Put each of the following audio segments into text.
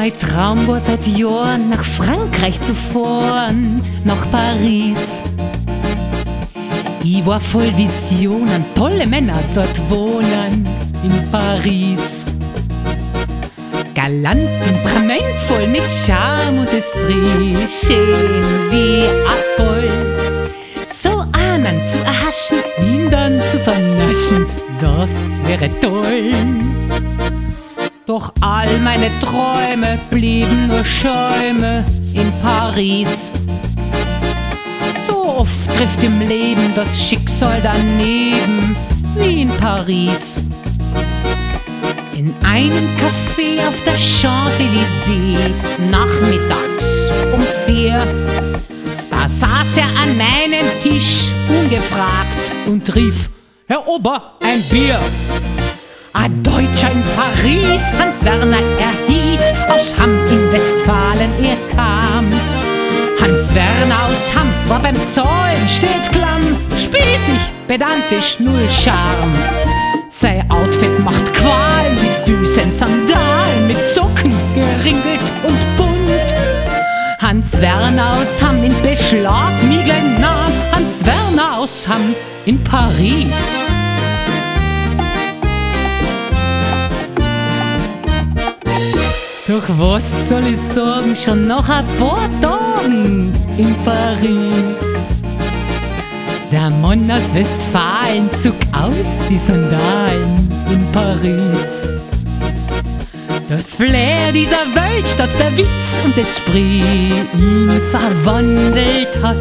mein Traum war seit Jahren nach Frankreich zu fahren, nach Paris. Ich war voll Visionen, tolle Männer dort wohnen, in Paris. Galant, temperamentvoll, mit Charme und Esprit, schön wie Apol. So ahnen zu erhaschen, ihn dann zu vernaschen, das wäre toll. Doch all meine Träume blieben nur Schäume in Paris. So oft trifft im Leben das Schicksal daneben, wie in Paris. In einem Café auf der Champs-Élysées, nachmittags um vier, da saß er an meinem Tisch ungefragt und rief, Herr Ober, ein Bier. Ein Deutscher in Paris, Hans Werner er hieß, aus Hamm in Westfalen er kam. Hans Werner aus Hamm war beim Zollen stets klamm, spießig, pedantisch, null Charme. Sein Outfit macht Qualen, die Füße in Sandalen mit Socken, geringelt und bunt. Hans Werner aus Hamm in Beschlag, Miglen nahm, Hans Werner aus Hamm in Paris. Doch was soll ich sagen, schon nach ein paar Tagen in Paris. Der Mann aus Westfalen zog aus die Sandalen in Paris. Das Flair dieser Weltstadt, der Witz und Esprit ihn verwandelt hat.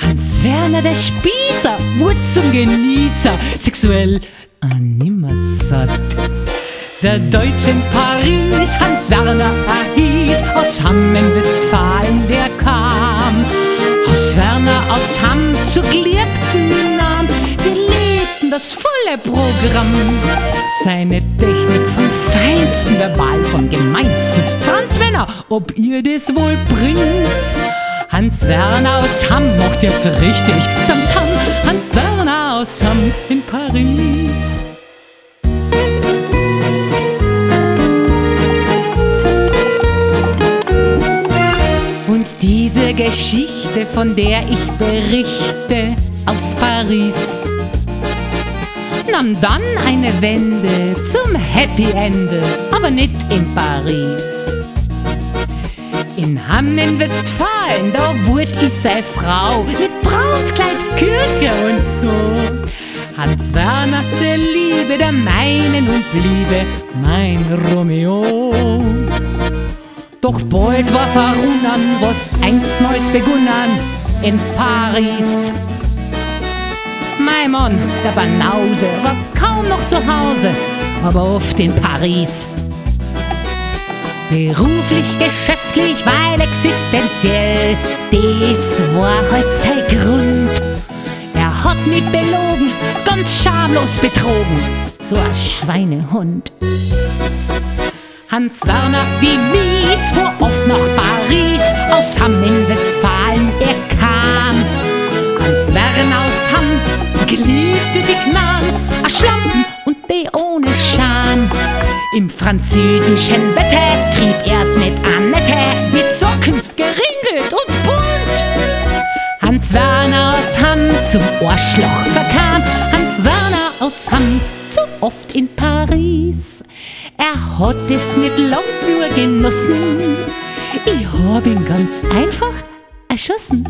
Hans Werner, der Spießer, wurde zum Genießer, sexuell nimmer satt. Der Deutsche in Paris, Hans Werner er hieß, aus Hamm in Westfalen der kam. Hans Werner aus Hamm zur Geliebten nahm, wir lebten das volle Programm. Seine Technik vom Feinsten, Verbal vom Gemeinsten. Franz Werner, ob ihr das wohl bringt? Hans Werner aus Hamm macht jetzt richtig Tamtam. Hans Werner aus Hamm in Paris. Geschichte, von der ich berichte, aus Paris, nahm dann eine Wende zum Happy Ende, aber nicht in Paris. In Hamm in Westfalen, da wurde ich sei Frau mit Brautkleid, Kirche und so. Hans Werner, der Liebe, der meinen und Liebe, mein Romeo. Doch bald war verrunnen, was einstmals begonnen in Paris. Mein Mann, der Banause, war kaum noch zu Hause, aber oft in Paris. Beruflich, geschäftlich, weil existenziell, das war halt sein Grund. Er hat mich belogen, ganz schamlos betrogen, so ein Schweinehund. Hans Werner, wie mies, fuhr oft nach Paris, aus Hamm in Westfalen er kam. Hans Werner aus Hamm geliebte sich nahm, a Schlampen und die ohne Scham. Im französischen Bette trieb er's mit Annette, mit Socken geringelt und bunt. Hans Werner aus Hamm zum Ohrschloch verkam, Hans Werner aus Hamm zu oft in Paris. Er hat es nicht lang nur genossen, ich hab ihn ganz einfach erschossen.